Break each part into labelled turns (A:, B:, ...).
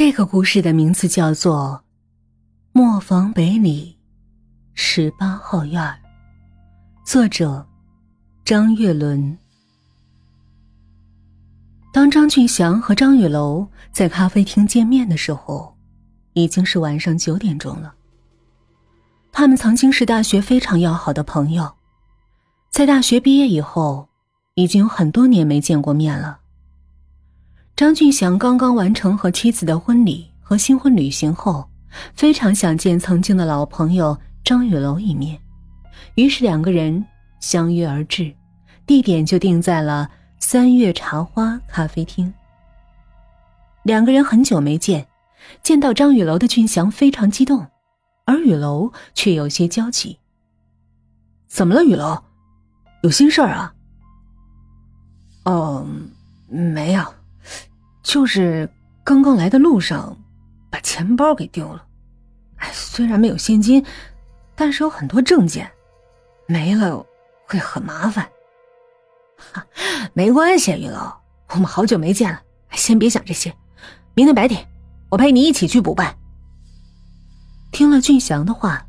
A: 这个故事的名字叫做《磨坊北里十八号院》，作者张月伦。当张俊祥和张雨楼在咖啡厅见面的时候，已经是晚上九点钟了。他们曾经是大学非常要好的朋友，在大学毕业以后，已经有很多年没见过面了。张俊祥刚刚完成和妻子的婚礼和新婚旅行后，非常想见曾经的老朋友张雨楼一面，于是两个人相约而至，地点就定在了三月茶花咖啡厅。两个人很久没见，见到张雨楼的俊祥非常激动，而雨楼却有些焦急。
B: 怎么了，雨楼？有心事儿啊？
C: 哦，没有。就是刚刚来的路上，把钱包给丢了。哎，虽然没有现金，但是有很多证件，没了会很麻烦。
B: 哈，没关系，玉楼，我们好久没见了，先别想这些。明天白天，我陪你一起去补办。
A: 听了俊祥的话，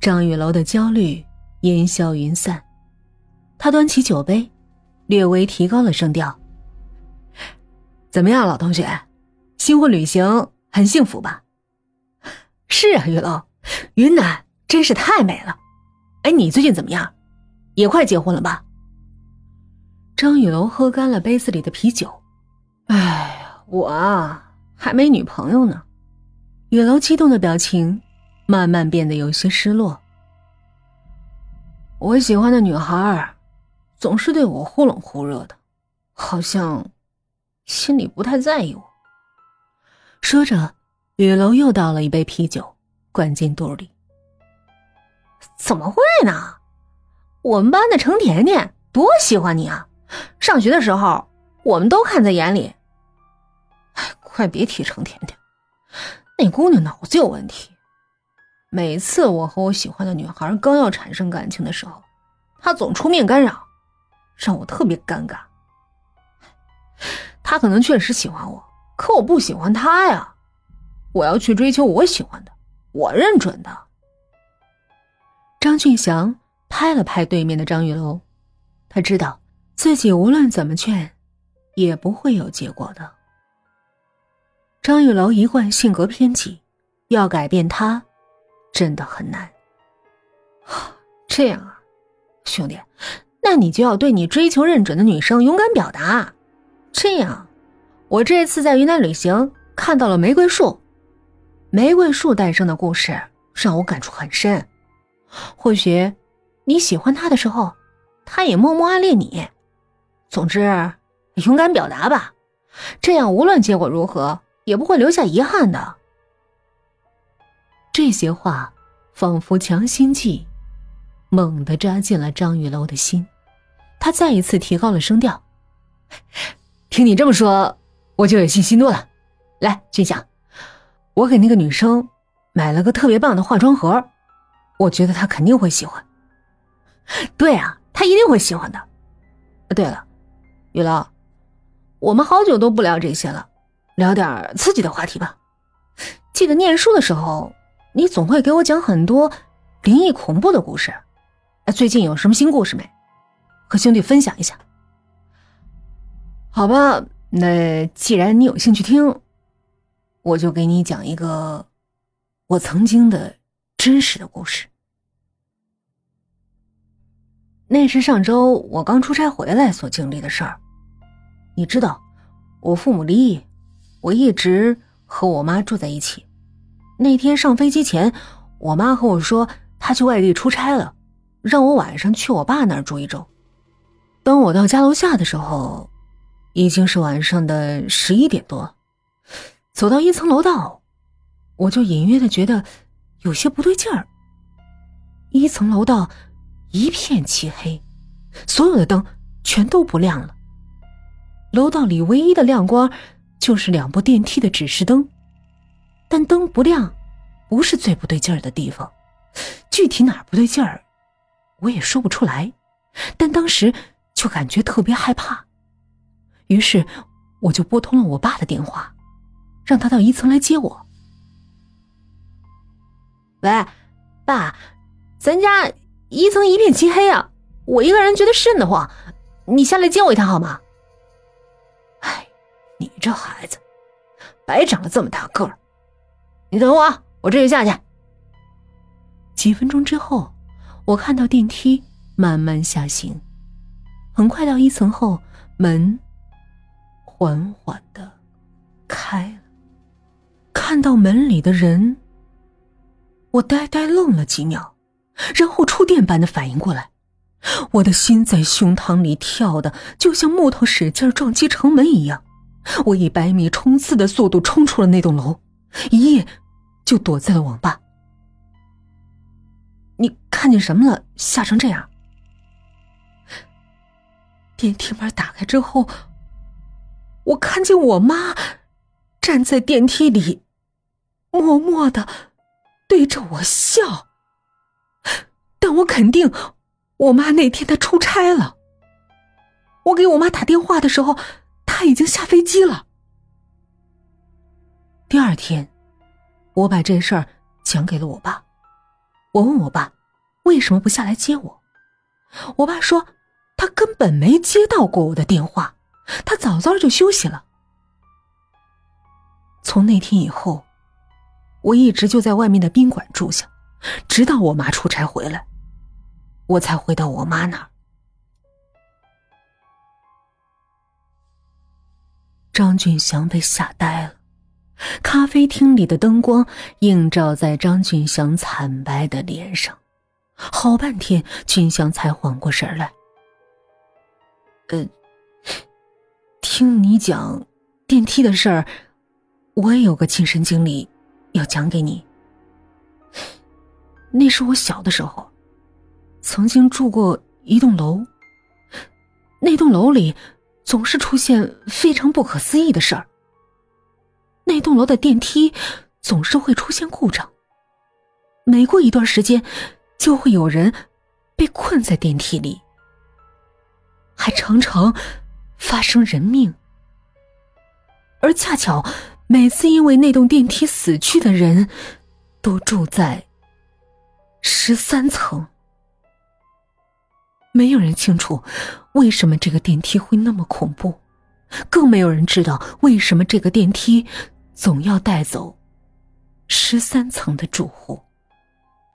A: 张玉楼的焦虑烟消云散，他端起酒杯，略微提高了声调。
B: 怎么样，老同学，新婚旅行很幸福吧？是啊，玉楼，云南真是太美了。哎，你最近怎么样？也快结婚了吧？
A: 张雨楼喝干了杯子里的啤酒。
C: 哎，我啊，还没女朋友呢。
A: 雨楼激动的表情慢慢变得有些失落。
C: 我喜欢的女孩总是对我忽冷忽热的，好像……心里不太在意我。
A: 说着，雨楼又倒了一杯啤酒，灌进肚里。
B: 怎么会呢？我们班的程甜甜多喜欢你啊！上学的时候，我们都看在眼里。
C: 哎，快别提程甜甜，那姑娘脑子有问题。每次我和我喜欢的女孩刚要产生感情的时候，她总出面干扰，让我特别尴尬。他可能确实喜欢我，可我不喜欢他呀！我要去追求我喜欢的，我认准的。
A: 张俊祥拍了拍对面的张玉楼，他知道自己无论怎么劝，也不会有结果的。张玉楼一贯性格偏激，要改变他，真的很难。
C: 这样啊，兄弟，那你就要对你追求认准的女生勇敢表达。这样，我这次在云南旅行看到了玫瑰树，玫瑰树诞生的故事让我感触很深。或许你喜欢他的时候，他也默默暗恋你。总之，勇敢表达吧，这样无论结果如何，也不会留下遗憾的。
A: 这些话仿佛强心剂，猛地扎进了张玉楼的心。他再一次提高了声调。
B: 听你这么说，我就有信心多了。来，俊祥，我给那个女生买了个特别棒的化妆盒，我觉得她肯定会喜欢。对啊，她一定会喜欢的。对了，雨楼，我们好久都不聊这些了，聊点刺激的话题吧。记得念书的时候，你总会给我讲很多灵异恐怖的故事。最近有什么新故事没？和兄弟分享一下。好吧，那既然你有兴趣听，我就给你讲一个我曾经的真实的故事。那是上周我刚出差回来所经历的事儿。你知道，我父母离异，我一直和我妈住在一起。那天上飞机前，我妈和我说她去外地出差了，让我晚上去我爸那儿住一周。等我到家楼下的时候。已经是晚上的十一点多，走到一层楼道，我就隐约的觉得有些不对劲儿。一层楼道一片漆黑，所有的灯全都不亮了。楼道里唯一的亮光就是两部电梯的指示灯，但灯不亮不是最不对劲儿的地方，具体哪儿不对劲儿，我也说不出来。但当时就感觉特别害怕。于是，我就拨通了我爸的电话。
A: 让他到一层来接我。
C: 喂，爸，咱家一层一片漆黑啊，我一个人觉得瘆得慌，你下来接我一趟好吗？
B: 哎，你这孩子，白长了这么大个儿。你等我，我这就下去。
A: 几分钟之后，我看到电梯慢慢下行，很快到一层后，门缓缓的开了。看到门里的人，我呆呆愣了几秒，然后触电般的反应过来，我的心在胸膛里跳的就像木头使劲撞击城门一样。我以百米冲刺的速度冲出了那栋楼，一夜就躲在了网吧。你看见什么了？吓成这样？电梯门打开之后，我看见我妈站在电梯里，默默的对着我笑。但我肯定，我妈那天她出差了。我给我妈打电话的时候，她已经下飞机了。第二天，我把这事儿讲给了我爸。我问我爸，为什么不下来接我？我爸说，他根本没接到过我的电话，他早早就休息了。从那天以后，我一直就在外面的宾馆住下，直到我妈出差回来，我才回到我妈那儿。张俊祥被吓呆了。咖啡厅里的灯光映照在张俊祥惨白的脸上，好半天，俊祥才缓过神来。呃，听你讲电梯的事儿，我也有个亲身经历要讲给你。那是我小的时候，曾经住过一栋楼，那栋楼里总是出现非常不可思议的事儿。那栋楼的电梯总是会出现故障，每过一段时间，就会有人被困在电梯里，还常常发生人命。而恰巧，每次因为那栋电梯死去的人，都住在十三层。没有人清楚为什么这个电梯会那么恐怖，更没有人知道为什么这个电梯。总要带走十三层的住户。